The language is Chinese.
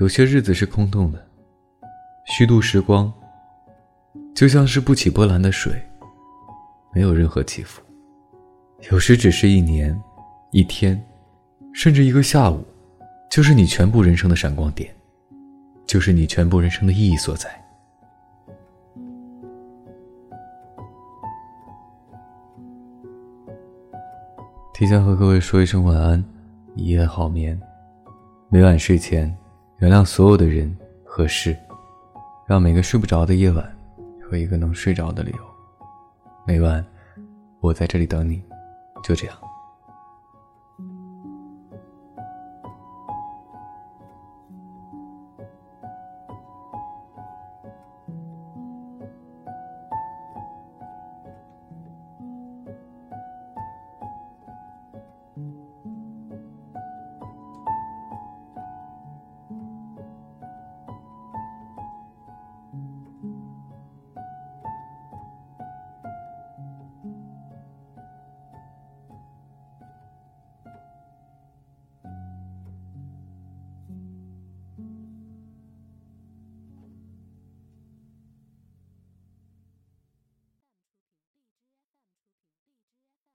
有些日子是空洞的，虚度时光，就像是不起波澜的水，没有任何起伏。有时只是一年、一天，甚至一个下午，就是你全部人生的闪光点，就是你全部人生的意义所在。提前和各位说一声晚安，一夜好眠。每晚睡前，原谅所有的人和事，让每个睡不着的夜晚有一个能睡着的理由。每晚，我在这里等你。就这样。